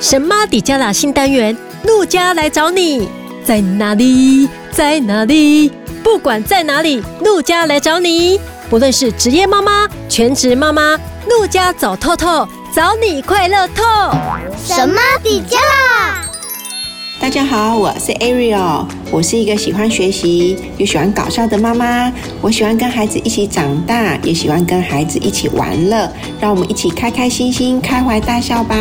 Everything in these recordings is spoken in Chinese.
神妈底加拉新单元，陆家来找你，在哪里？在哪里？不管在哪里，陆家来找你。不论是职业妈妈、全职妈妈，陆家走透透，找你快乐透。神妈底加拉，大家好，我是 Ariel，我是一个喜欢学习又喜欢搞笑的妈妈。我喜欢跟孩子一起长大，也喜欢跟孩子一起玩乐。让我们一起开开心心、开怀大笑吧。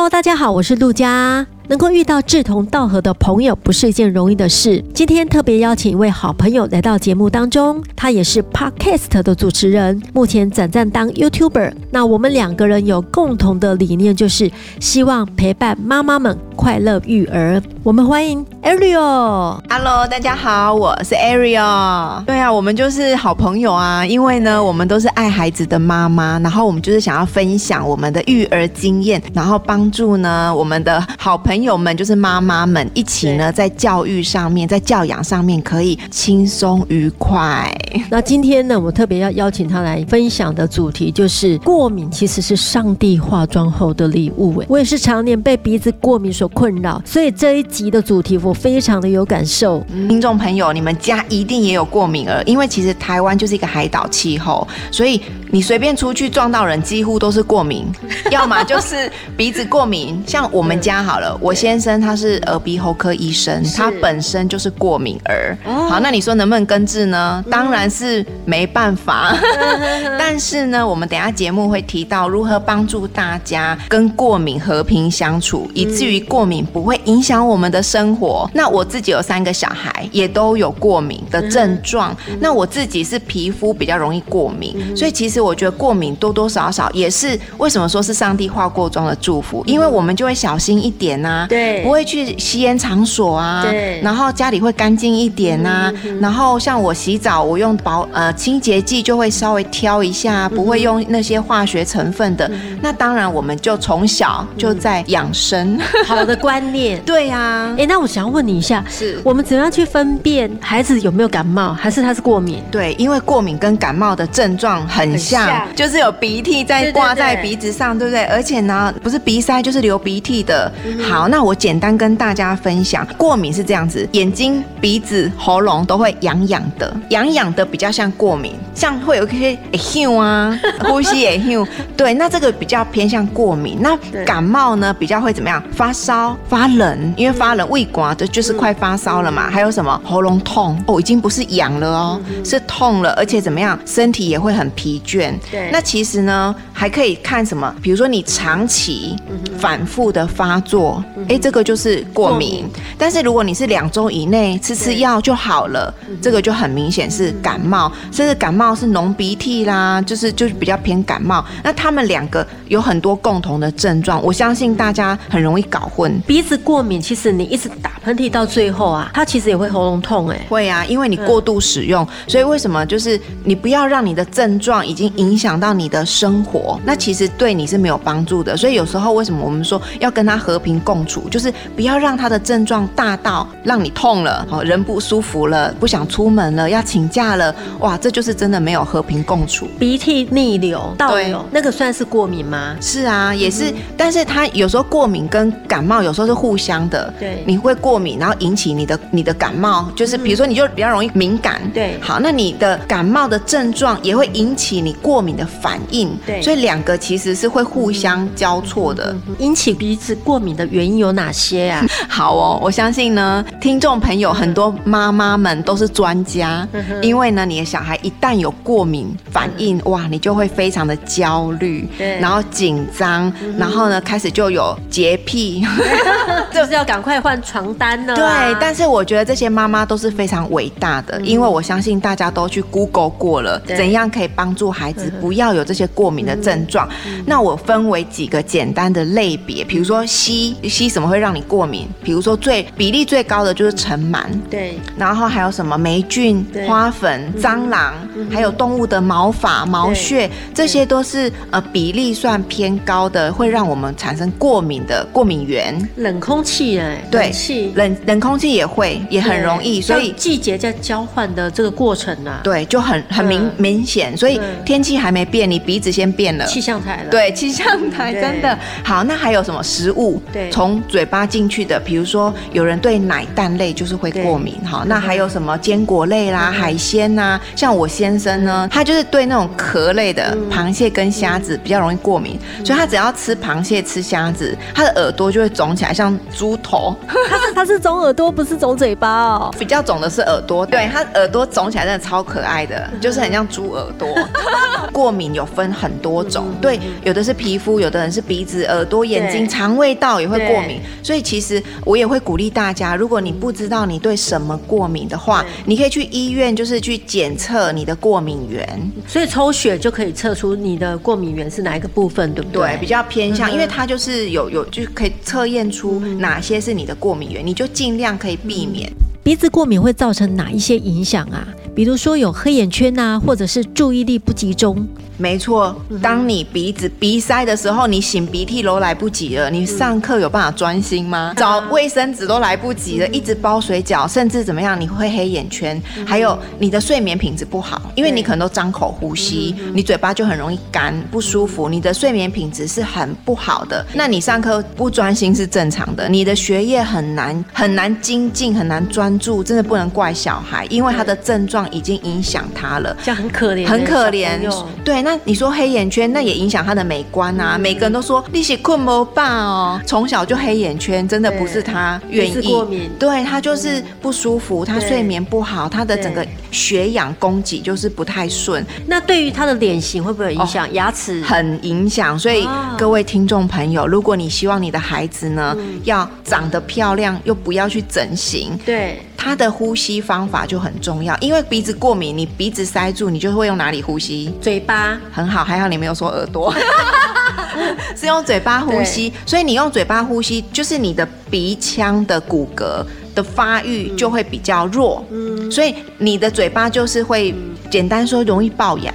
Hello，大家好，我是陆佳。能够遇到志同道合的朋友，不是一件容易的事。今天特别邀请一位好朋友来到节目当中，他也是 Podcast 的主持人，目前转战当 YouTuber。那我们两个人有共同的理念，就是希望陪伴妈妈们快乐育儿。我们欢迎 Ariel。Hello，大家好，我是 Ariel。对啊，我们就是好朋友啊，因为呢，我们都是爱孩子的妈妈，然后我们就是想要分享我们的育儿经验，然后帮助呢我们的好朋友们，就是妈妈们一起呢在教育上面，在教养上面可以轻松愉快。那今天呢，我特别要邀请他来分享的主题就是过敏其实是上帝化妆后的礼物。哎，我也是常年被鼻子过敏所困扰，所以这一集的主题我非常的有感受。听众朋友，你们家一定也有过敏儿，因为其实台湾就是一个海岛气候，所以你随便出去撞到人，几乎都是过敏，要么就是鼻子过敏。像我们家好了，我先生他是耳鼻喉科医生，他本身就是过敏儿。好，那你说能不能根治呢？当然是没办法。但是呢，我们等一下节目会提到如何帮助大家跟过敏和平相处，以至于过敏不会影响我们的生活。那我自己有三个小孩，也都有过敏的症状。那我自己是皮肤比较容易过敏，所以其实我觉得过敏多多少少也是为什么说是上帝化过妆的祝福，因为我们就会小心一点呐，对，不会去吸烟场所啊，对，然后家里会干净一点呐，然后像我洗澡，我用保呃清洁剂就会稍微挑一下，不会用那些化学成分的。那当然，我们就从小就在养生好的观念。对呀，哎，那我想要问你一下，是我们怎么样去分辨孩子有没有感冒，还是他是过敏？对，因为过敏跟感冒的症状很像，就是有鼻涕在挂在鼻子上，对不对？而且呢，不是鼻塞就是流鼻涕的。好，那我简单跟大家分享，过敏是这样子，眼睛、鼻子、喉咙都会痒痒的，痒痒的比较像过敏，像会有一些诶啊，呼吸也噎。对，那这个比较偏向过敏。那感冒呢，比较会怎么样？发烧、发冷，因为发冷胃刮的就是快发烧了嘛。还有什么？喉咙痛哦，已经不是痒了哦，是痛了，而且怎么样？身体也会很疲倦。对，那其实呢，还可以看什么？比如说你长期反复的发作，哎，这个就是过敏。但是如果你是两周以内吃吃药就好了，这个就很明显是感冒，甚至感冒是浓鼻涕啦，就是就是比较偏感冒。那他们两个有很多共同的症状，我相信大家很容易搞混。鼻子过敏，其实你一直打喷嚏到最后啊，它其实也会喉咙痛哎、欸。会啊，因为你过度使用，所以为什么就是你不要让你的症状已经影响到你的生活，那其实对你是没有帮助的。所以有时候为什么我们说要跟他和平共处，就是不要让他的症状大到让你痛了，哦，人不舒服了，不想出门了，要请假了，哇，这就是真的没有和平共处。鼻涕逆流、倒流，那个算是过敏吗？是啊，也是，嗯、但是他有时候过敏跟感冒有时候是互相的。对，你会过敏，然后引起你的你的感冒，就是比如说你就比较容易敏感。对，好，那你的感冒的症状也会引起你过敏的反应。对，所以两个其实是会互相交错的。引起鼻子过敏的原因有哪些啊？好哦，我相信呢，听众朋友很多妈妈们都是专家，因为呢，你的小孩一旦有过敏反应，哇，你就会非常的焦虑，对，然后紧张，然后呢，开始就有洁癖，就是要赶快换床单呢。对，但是我觉得这些妈妈都是非常伟大的，因为我相信大家都去 Google 过了，怎样可以帮助孩子不要有这些过敏的症状。那我分为几个简单的类别，比如说吸吸什么会让你过敏？比如说最比例最高的就是尘螨，对，然后还有什么霉菌、花粉、蟑螂，还有动物的毛发、毛屑，这些都是呃比例算偏高的，会让我们产生过敏的过敏源。冷空气哎，对，气。冷冷空气也会也很容易，所以季节在交换的这个过程呢，对，就很很明明显，所以天气还没变，你鼻子先变了，气象台了，对，气象台真的。好。那还有什么食物？对，从嘴巴进去的，比如说有人对奶蛋类就是会过敏，哈。那还有什么坚果类啦、海鲜呐？像我先生呢，他就是对那种壳类的螃蟹跟虾子比较容易过敏，所以他只要吃螃蟹、吃虾子，他的耳朵就会肿起来，像猪头。他是 他是肿耳朵，不是肿嘴巴哦。比较肿的是耳朵，对，他耳朵肿起来真的超可爱的，就是很像猪耳朵。过敏有分很多种，对，有的是皮肤，有的人是鼻子、耳朵、眼睛、肠胃道也会过敏。所以其实我也会鼓励大家，如果你不知道你对什么过敏的话，你可以去医院，就是去检测你的过敏源。所以抽血就可以测出你的过敏源是哪一个部分，对不对？对，比较偏向，因为它就是有有就可以测验出哪些是你的过敏源，你就尽量可以避免。鼻子过敏会造成哪一些影响啊？比如说有黑眼圈啊，或者是注意力不集中。没错，当你鼻子鼻塞的时候，你擤鼻涕都来不及了。你上课有办法专心吗？找卫生纸都来不及了，一直包水饺，甚至怎么样？你会黑眼圈，还有你的睡眠品质不好，因为你可能都张口呼吸，你嘴巴就很容易干不舒服，你的睡眠品质是很不好的。那你上课不专心是正常的，你的学业很难很难精进，很难专注，真的不能怪小孩，因为他的症状已经影响他了，这样很可怜，很可怜。对，那。那你说黑眼圈，那也影响他的美观啊。每个人都说你是困不饱哦，从小就黑眼圈，真的不是他愿意。过敏，对，他就是不舒服，他睡眠不好，他的整个血氧供给就是不太顺。那对于他的脸型会不会有影响？牙齿很影响。所以各位听众朋友，如果你希望你的孩子呢要长得漂亮，又不要去整形，对，他的呼吸方法就很重要。因为鼻子过敏，你鼻子塞住，你就会用哪里呼吸？嘴巴。很好，还好你没有说耳朵，是用嘴巴呼吸，所以你用嘴巴呼吸，就是你的鼻腔的骨骼的发育就会比较弱，嗯，所以你的嘴巴就是会，简单说容易龅牙。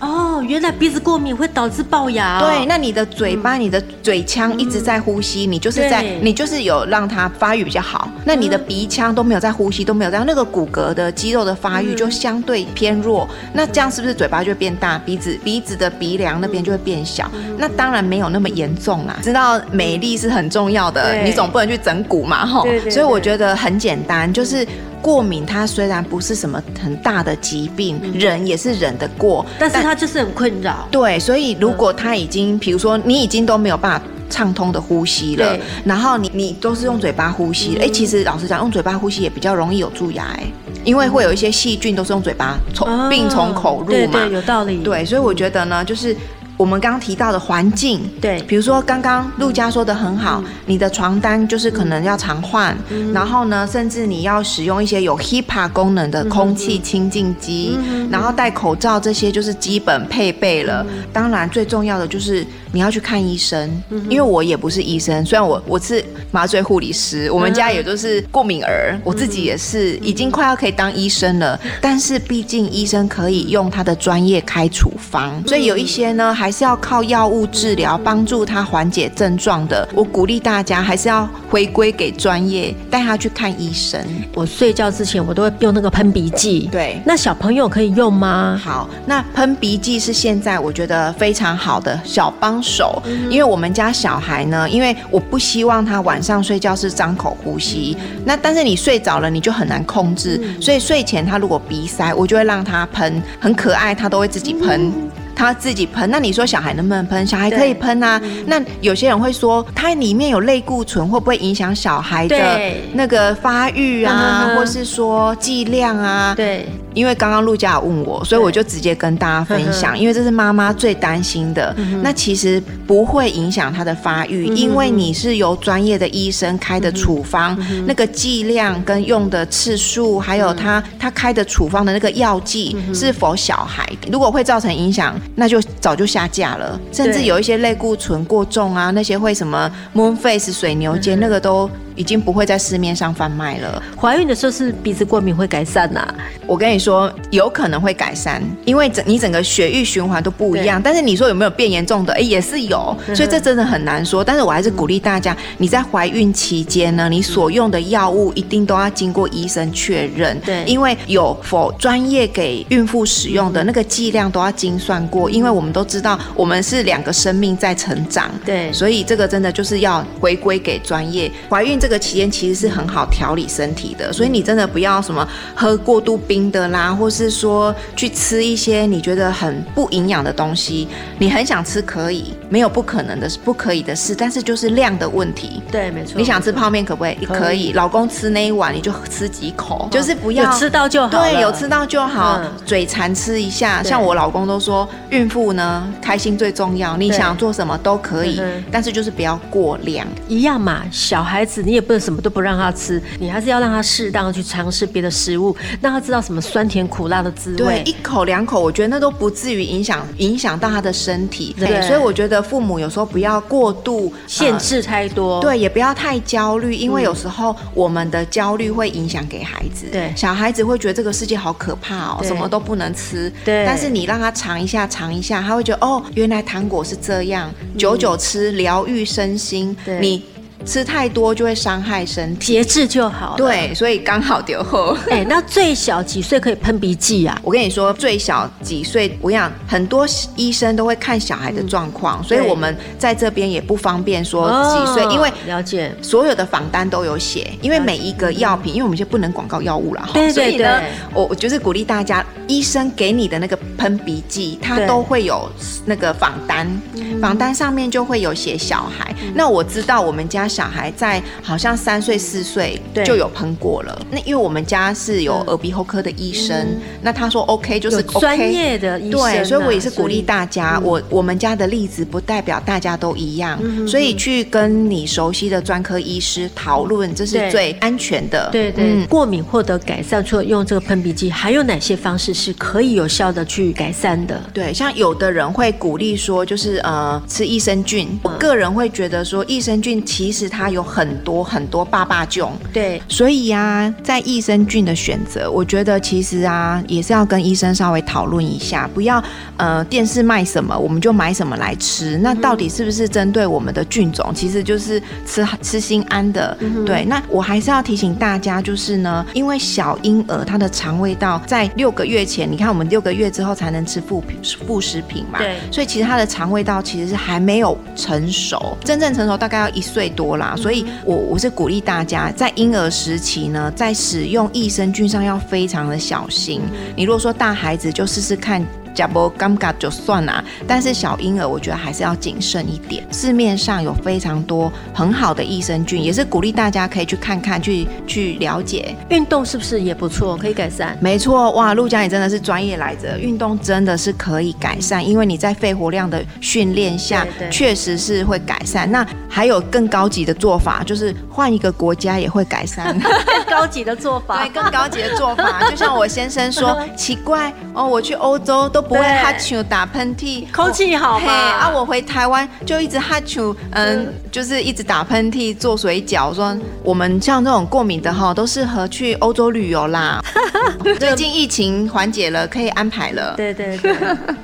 哦，原来鼻子过敏会导致龅牙哦。对，那你的嘴巴、你的嘴腔一直在呼吸，你就是在，你就是有让它发育比较好。那你的鼻腔都没有在呼吸，都没有在，那个骨骼的肌肉的发育就相对偏弱。那这样是不是嘴巴就会变大，鼻子鼻子的鼻梁那边就会变小？那当然没有那么严重啦。知道美丽是很重要的，你总不能去整骨嘛，吼。所以我觉得很简单，就是。过敏，它虽然不是什么很大的疾病，忍也是忍得过，但是它就是很困扰。对，所以如果他已经，比如说你已经都没有办法畅通的呼吸了，然后你你都是用嘴巴呼吸，哎，其实老实讲，用嘴巴呼吸也比较容易有蛀牙，哎，因为会有一些细菌都是用嘴巴从病从口入嘛，对，有道理。对，所以我觉得呢，就是。我们刚刚提到的环境，对，比如说刚刚陆家说的很好，你的床单就是可能要常换，然后呢，甚至你要使用一些有 HEPA 功能的空气清净机，然后戴口罩，这些就是基本配备了。当然，最重要的就是你要去看医生，因为我也不是医生，虽然我我是麻醉护理师，我们家也都是过敏儿，我自己也是已经快要可以当医生了，但是毕竟医生可以用他的专业开处方，所以有一些呢还。还是要靠药物治疗帮助他缓解症状的。我鼓励大家还是要回归给专业，带他去看医生。我睡觉之前我都会用那个喷鼻剂。对，那小朋友可以用吗？好，那喷鼻剂是现在我觉得非常好的小帮手，因为我们家小孩呢，因为我不希望他晚上睡觉是张口呼吸，那但是你睡着了你就很难控制，所以睡前他如果鼻塞，我就会让他喷，很可爱，他都会自己喷。他自己喷，那你说小孩能不能喷？小孩可以喷啊。那有些人会说，它里面有类固醇，会不会影响小孩的那个发育啊，或是说剂量啊？对。因为刚刚陆家有问我，所以我就直接跟大家分享，因为这是妈妈最担心的。那其实不会影响她的发育，因为你是由专业的医生开的处方，那个剂量跟用的次数，还有他他开的处方的那个药剂是否小孩，如果会造成影响，那就早就下架了。甚至有一些类固醇过重啊，那些会什么 moon face 水牛肩，那个都。已经不会在市面上贩卖了。怀孕的时候是鼻子过敏会改善呐、啊？我跟你说，有可能会改善，因为整你整个血液循环都不一样。但是你说有没有变严重的？哎，也是有。所以这真的很难说。但是我还是鼓励大家，你在怀孕期间呢，你所用的药物一定都要经过医生确认。对，因为有否专业给孕妇使用的那个剂量都要精算过。因为我们都知道，我们是两个生命在成长。对，所以这个真的就是要回归给专业。怀孕这。这个期间其实是很好调理身体的，所以你真的不要什么喝过度冰的啦，或是说去吃一些你觉得很不营养的东西。你很想吃可以，没有不可能的，是不可以的事，但是就是量的问题。对，没错。你想吃泡面可不可以？可以。老公吃那一碗你就吃几口，就是不要有吃到就好。对，有吃到就好，嗯、嘴馋吃一下。像我老公都说，孕妇呢开心最重要，你想做什么都可以，但是就是不要过量。一样嘛，小孩子你也。不能什么都不让他吃，你还是要让他适当的去尝试别的食物，让他知道什么酸甜苦辣的滋味。对，一口两口，我觉得那都不至于影响影响到他的身体。对，所以我觉得父母有时候不要过度限制太多，呃，对，也不要太焦虑，因为有时候我们的焦虑会影响给孩子。对，小孩子会觉得这个世界好可怕哦，什么都不能吃。对，但是你让他尝一下，尝一下，他会觉得哦，原来糖果是这样，久久吃疗愈身心。对，你。吃太多就会伤害身体，节制就好。对，所以刚好丢后。哎、欸，那最小几岁可以喷鼻剂啊？我跟你说，最小几岁，我想很多医生都会看小孩的状况，嗯、所以我们在这边也不方便说几岁，哦、因为了解所有的访单都有写，因为每一个药品，因为我们现在不能广告药物了，对对对，所以呢，我我就是鼓励大家，医生给你的那个喷鼻剂，它都会有那个访单，访单上面就会有写小孩。嗯、那我知道我们家。小孩在好像三岁四岁就有喷过了。那因为我们家是有耳鼻喉科的医生，嗯、那他说 OK 就是 OK 专业的医生、啊。对，所以我也是鼓励大家。嗯、我我们家的例子不代表大家都一样，嗯、所以去跟你熟悉的专科医师讨论，这是最安全的。对对，过敏获得改善，除了用这个喷鼻剂，还有哪些方式是可以有效的去改善的？对，像有的人会鼓励说，就是呃吃益生菌。嗯、我个人会觉得说，益生菌其实。是它有很多很多爸爸菌，对，所以呀、啊，在益生菌的选择，我觉得其实啊，也是要跟医生稍微讨论一下，不要呃电视卖什么我们就买什么来吃，那到底是不是针对我们的菌种？其实就是吃吃心安的，嗯、对。那我还是要提醒大家，就是呢，因为小婴儿他的肠胃道在六个月前，你看我们六个月之后才能吃副副食品嘛，对，所以其实他的肠胃道其实是还没有成熟，真正成熟大概要一岁多。所以我我是鼓励大家在婴儿时期呢，在使用益生菌上要非常的小心。你如果说大孩子就试试看。假不尴尬就算了，但是小婴儿我觉得还是要谨慎一点。市面上有非常多很好的益生菌，也是鼓励大家可以去看看，去去了解。运动是不是也不错，可以改善？没错，哇，陆佳你真的是专业来着。运动真的是可以改善，因为你在肺活量的训练下，确实是会改善。那还有更高级的做法，就是换一个国家也会改善。更高级的做法，对，更高级的做法，就像我先生说，奇怪哦，我去欧洲都。不会哈啾打喷嚏，空气好嘛？啊，我回台湾就一直哈啾，嗯，就是一直打喷嚏、做水饺。我说我们像这种过敏的哈，都适合去欧洲旅游啦。最近疫情缓解了，可以安排了。对对对，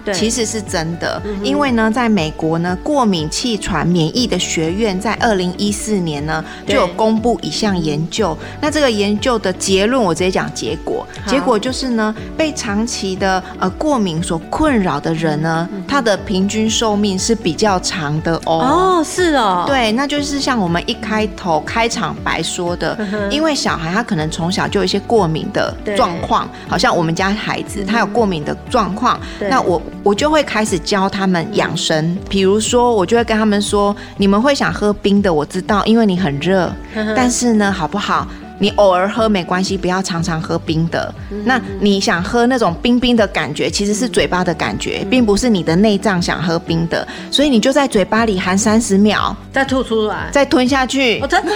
对，其实是真的。因为呢，在美国呢，过敏气喘免疫的学院在二零一四年呢就有公布一项研究。那这个研究的结论，我直接讲结果。结果就是呢，被长期的呃过敏所困扰的人呢，他的平均寿命是比较长的哦。哦，是哦。对，那就是像我们一开头开场白说的，因为小孩他可能从小就有一些过敏的状况，好像我们家孩子他有过敏的状况，那我我就会开始教他们养生。比如说，我就会跟他们说，你们会想喝冰的，我知道，因为你很热，但是呢，好不好？你偶尔喝没关系，不要常常喝冰的。嗯、那你想喝那种冰冰的感觉，其实是嘴巴的感觉，并不是你的内脏想喝冰的。所以你就在嘴巴里含三十秒，再吐出来，再吞下去。我真的，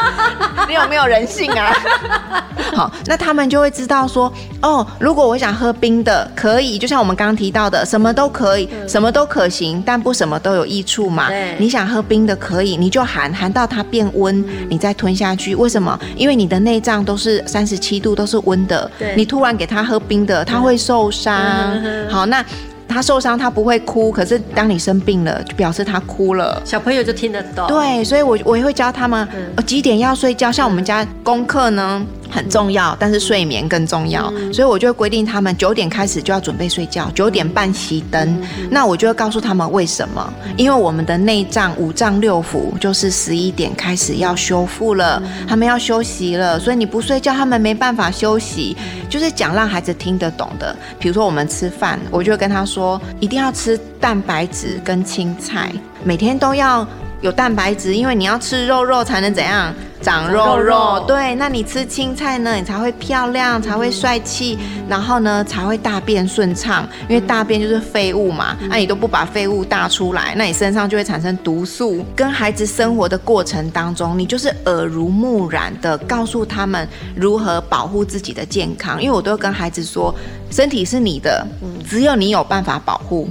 你有没有人性啊？好，那他们就会知道说，哦，如果我想喝冰的，可以，就像我们刚刚提到的，什么都可以，什么都可行，但不什么都有益处嘛。你想喝冰的可以，你就含含到它变温，你再吞下去。为什么？因为你的内脏都是三十七度，都是温的。你突然给他喝冰的，他会受伤。好，那。他受伤，他不会哭，可是当你生病了，就表示他哭了。小朋友就听得懂。对，所以我我也会教他们，嗯、几点要睡觉。像我们家功课呢很重要，但是睡眠更重要，嗯、所以我就会规定他们九点开始就要准备睡觉，九点半熄灯。嗯、那我就会告诉他们为什么？因为我们的内脏五脏六腑就是十一点开始要修复了，嗯、他们要休息了，所以你不睡觉，他们没办法休息。就是讲让孩子听得懂的，比如说我们吃饭，我就会跟他说，一定要吃蛋白质跟青菜，每天都要有蛋白质，因为你要吃肉肉才能怎样？长肉肉，对，那你吃青菜呢，你才会漂亮，才会帅气，然后呢才会大便顺畅，因为大便就是废物嘛，那你都不把废物大出来，那你身上就会产生毒素。跟孩子生活的过程当中，你就是耳濡目染的告诉他们如何保护自己的健康，因为我都会跟孩子说，身体是你的，只有你有办法保护，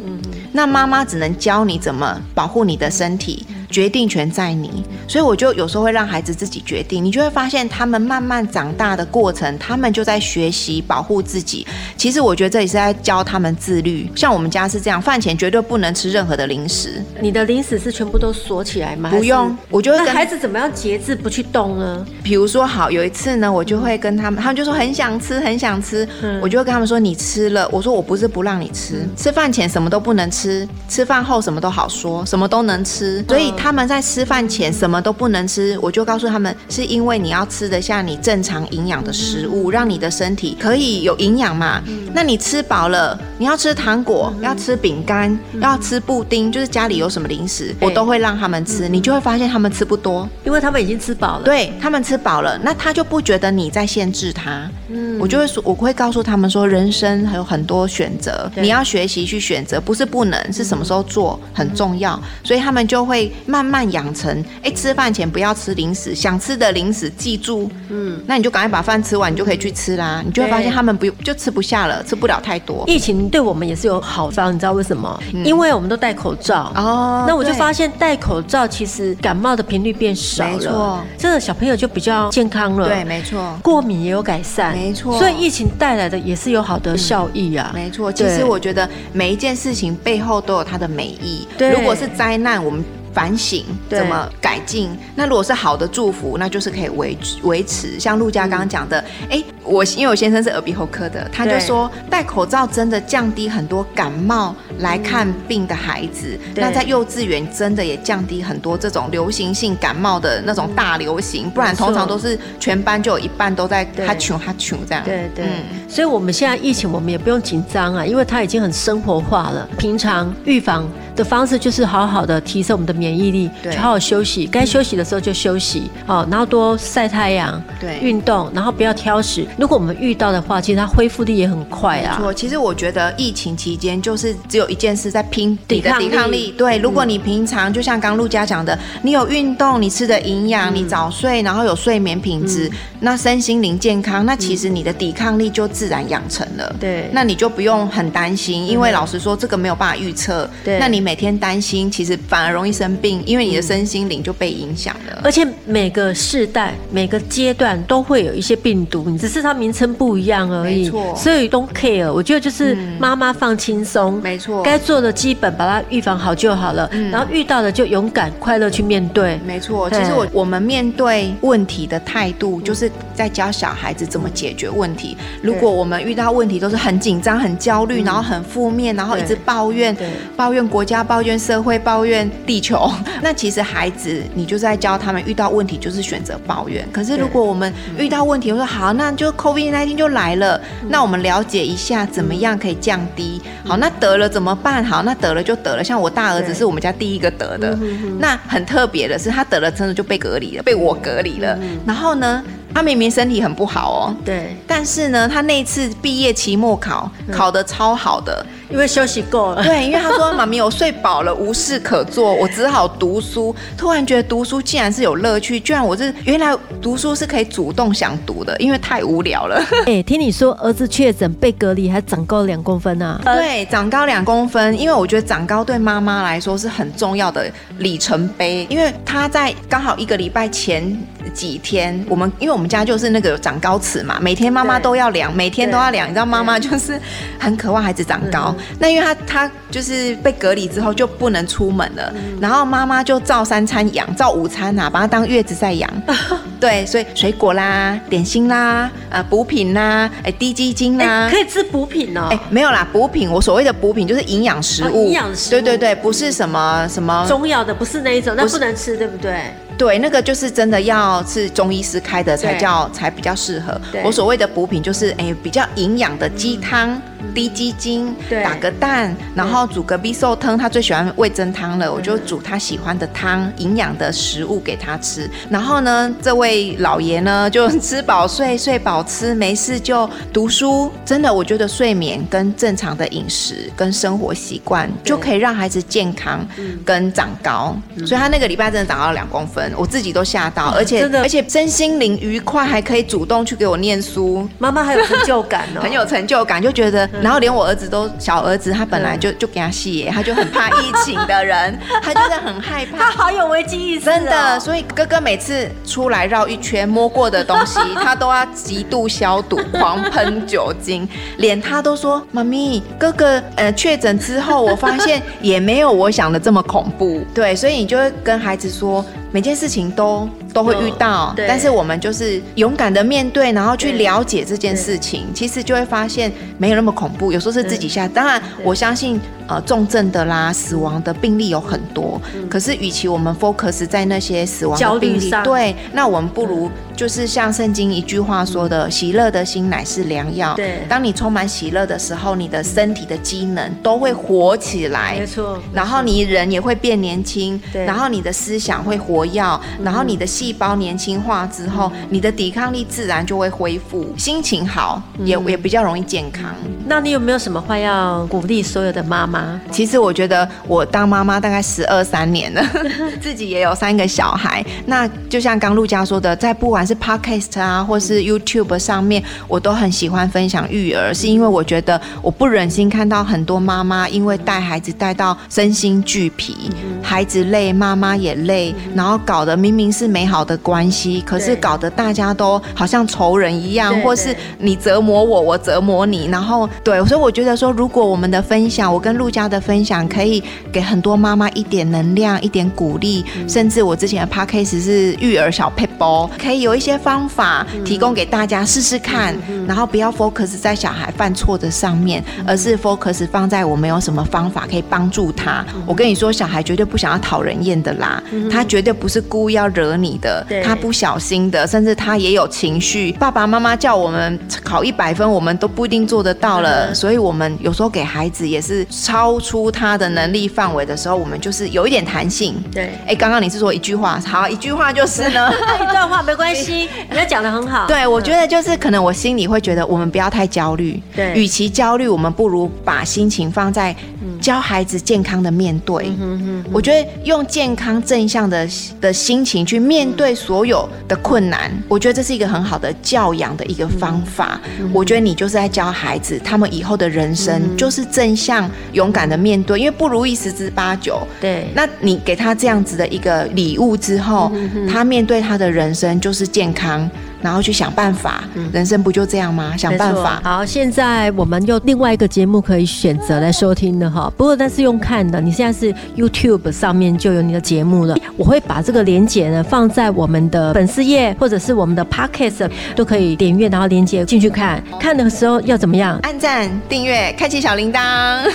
那妈妈只能教你怎么保护你的身体。决定权在你，所以我就有时候会让孩子自己决定。你就会发现，他们慢慢长大的过程，他们就在学习保护自己。其实我觉得这也是在教他们自律。像我们家是这样，饭前绝对不能吃任何的零食。你的零食是全部都锁起来吗？不用，我就会跟孩子怎么样节制不去动呢？比如说，好，有一次呢，我就会跟他们，他们就说很想吃，很想吃，嗯、我就会跟他们说，你吃了。我说我不是不让你吃，嗯、吃饭前什么都不能吃，吃饭后什么都好说，什么都能吃，所以。他们在吃饭前什么都不能吃，我就告诉他们，是因为你要吃得下你正常营养的食物，让你的身体可以有营养嘛。那你吃饱了，你要吃糖果，要吃饼干，要吃布丁，就是家里有什么零食，我都会让他们吃。你就会发现他们吃不多，因为他们已经吃饱了。对，他们吃饱了，那他就不觉得你在限制他。嗯，我就会说，我会告诉他们说，人生还有很多选择，你要学习去选择，不是不能，是什么时候做很重要。所以他们就会。慢慢养成，哎、欸，吃饭前不要吃零食，想吃的零食记住，嗯，那你就赶快把饭吃完，你就可以去吃啦。你就会发现他们不就吃不下了，吃不了太多。疫情对我们也是有好处，你知道为什么？嗯、因为我们都戴口罩哦。那我就发现戴口罩其实感冒的频率变少了，没错，这个小朋友就比较健康了。对，没错，过敏也有改善，没错。所以疫情带来的也是有好的效益啊。没错，其实我觉得每一件事情背后都有它的美意。对，如果是灾难，我们。反省怎么改进？那如果是好的祝福，那就是可以维维持。像陆家刚刚讲的，哎、嗯欸，我因为我先生是耳鼻喉科的，他就说戴口罩真的降低很多感冒来看病的孩子。嗯、那在幼稚园真的也降低很多这种流行性感冒的那种大流行，嗯、不然通常都是全班就有一半都在哈穷哈穷这样。对对，嗯、所以我们现在疫情我们也不用紧张啊，因为它已经很生活化了。平常预防的方式就是好好的提升我们的免疫力，对，好好休息，该休息的时候就休息，好，然后多晒太阳，对，运动，然后不要挑食。如果我们遇到的话，其实它恢复力也很快啊。错，其实我觉得疫情期间就是只有一件事在拼抵抗抵抗力。对，如果你平常就像刚陆家讲的，你有运动，你吃的营养，你早睡，然后有睡眠品质，那身心灵健康，那其实你的抵抗力就自然养成了。对，那你就不用很担心，因为老实说，这个没有办法预测。对，那你每每天担心，其实反而容易生病，因为你的身心灵就被影响了。而且每个世代、每个阶段都会有一些病毒，只是它名称不一样而已。没错，所以 don't care。我觉得就是妈妈放轻松，没错，该做的基本把它预防好就好了。然后遇到的就勇敢、快乐去面对。没错，其实我我们面对问题的态度，就是在教小孩子怎么解决问题。如果我们遇到问题都是很紧张、很焦虑，然后很负面，然后一直抱怨，抱怨国家。抱怨社会，抱怨地球，那其实孩子，你就是在教他们遇到问题就是选择抱怨。可是如果我们遇到问题，我说好，那就 COVID-19 就来了，那我们了解一下怎么样可以降低。好，那得了怎么办？好，那得了就得了。像我大儿子是我们家第一个得的，那很特别的是他得了真的就被隔离了，被我隔离了。然后呢？他明明身体很不好哦，对，但是呢，他那一次毕业期末考考得超好的。因为休息够了，对，因为他说妈咪，我睡饱了，无事可做，我只好读书。突然觉得读书竟然是有乐趣，居然我是原来读书是可以主动想读的，因为太无聊了。哎、欸，听你说儿子确诊被隔离，还长高两公分啊？对，长高两公分，因为我觉得长高对妈妈来说是很重要的里程碑，因为他在刚好一个礼拜前几天，我们因为我们家就是那个有长高尺嘛，每天妈妈都要量，每天都要量，你知道妈妈就是很渴望孩子长高。那因为他他就是被隔离之后就不能出门了，嗯、然后妈妈就照三餐养，照午餐啊，把他当月子在养。对，所以水果啦、点心啦、呃补品啦、哎滴鸡精啦，欸、可以吃补品哦。哎，没有啦，补品我所谓的补品就是营养食物，营养食物。对对对，不是什么什么中药的，不是那一种，那不能吃，对不对？对，那个就是真的要是中医师开的才叫才比较适合。我所谓的补品就是哎比较营养的鸡汤。嗯滴鸡精，打个蛋，然后煮个味噌汤。他最喜欢味增汤了，我就煮他喜欢的汤，营养的食物给他吃。然后呢，这位老爷呢，就吃饱睡，睡饱吃，没事就读书。真的，我觉得睡眠跟正常的饮食跟生活习惯，就可以让孩子健康跟长高。所以他那个礼拜真的长到了两公分，我自己都吓到，而且而且身心灵愉快，还可以主动去给我念书。妈妈还有成就感哦，很有成就感，就觉得。然后连我儿子都小儿子，他本来就就给他戏耶，他就很怕疫情的人，他就是很害怕。他好有危机意识，真的。所以哥哥每次出来绕一圈摸过的东西，他都要极度消毒，狂喷酒精。连他都说：“妈咪，哥哥呃确诊之后，我发现也没有我想的这么恐怖。”对，所以你就会跟孩子说。每件事情都都会遇到，但是我们就是勇敢的面对，然后去了解这件事情，其实就会发现没有那么恐怖。有时候是自己吓，当然我相信呃重症的啦、死亡的病例有很多，可是与其我们 focus 在那些死亡的病例，对，那我们不如就是像圣经一句话说的：“喜乐的心乃是良药。”对，当你充满喜乐的时候，你的身体的机能都会活起来，没错，然后你人也会变年轻，对，然后你的思想会活。药，然后你的细胞年轻化之后，嗯、你的抵抗力自然就会恢复，心情好，也、嗯、也比较容易健康。那你有没有什么话要鼓励所有的妈妈？其实我觉得我当妈妈大概十二三年了，自己也有三个小孩。那就像刚陆佳说的，在不管是 Podcast 啊，或是 YouTube 上面，我都很喜欢分享育儿，是因为我觉得我不忍心看到很多妈妈因为带孩子带到身心俱疲，孩子累，妈妈也累，然后搞得明明是美好的关系，可是搞得大家都好像仇人一样，或是你折磨我，我折磨你。然后对，所以我觉得说，如果我们的分享，我跟陆家的分享，可以给很多妈妈一点能量，一点鼓励，嗯、甚至我之前的 podcast 是育儿小撇步，可以有一些方法提供给大家试试看。嗯、然后不要 focus 在小孩犯错的上面，而是 focus 放在我们有什么方法可以帮助他。嗯、我跟你说，小孩绝对不想要讨人厌的啦，嗯、他绝对。不是故意要惹你的，他不小心的，甚至他也有情绪。爸爸妈妈叫我们考一百分，我们都不一定做得到了。所以，我们有时候给孩子也是超出他的能力范围的时候，我们就是有一点弹性。对，哎，刚刚你是说一句话，好，一句话就是呢，一 段话没关系，你要讲的很好。对，我觉得就是可能我心里会觉得，我们不要太焦虑。对，与其焦虑，我们不如把心情放在教孩子健康的面对。嗯我觉得用健康正向的。的心情去面对所有的困难，我觉得这是一个很好的教养的一个方法。我觉得你就是在教孩子，他们以后的人生就是正向、勇敢的面对，因为不如意十之八九。对，那你给他这样子的一个礼物之后，他面对他的人人生就是健康。然后去想办法，人生不就这样吗？想办法。好，现在我们又另外一个节目可以选择来收听的哈。不过那是用看的，你现在是 YouTube 上面就有你的节目了。我会把这个连接呢放在我们的粉丝页或者是我们的 Podcast 都可以点阅，然后连接进去看。看的时候要怎么样？按赞、订阅、开启小铃铛。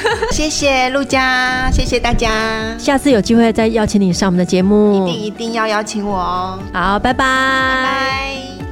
谢谢陆佳，谢谢大家。下次有机会再邀请你上我们的节目，一定一定要邀请我哦。好，拜拜。拜拜。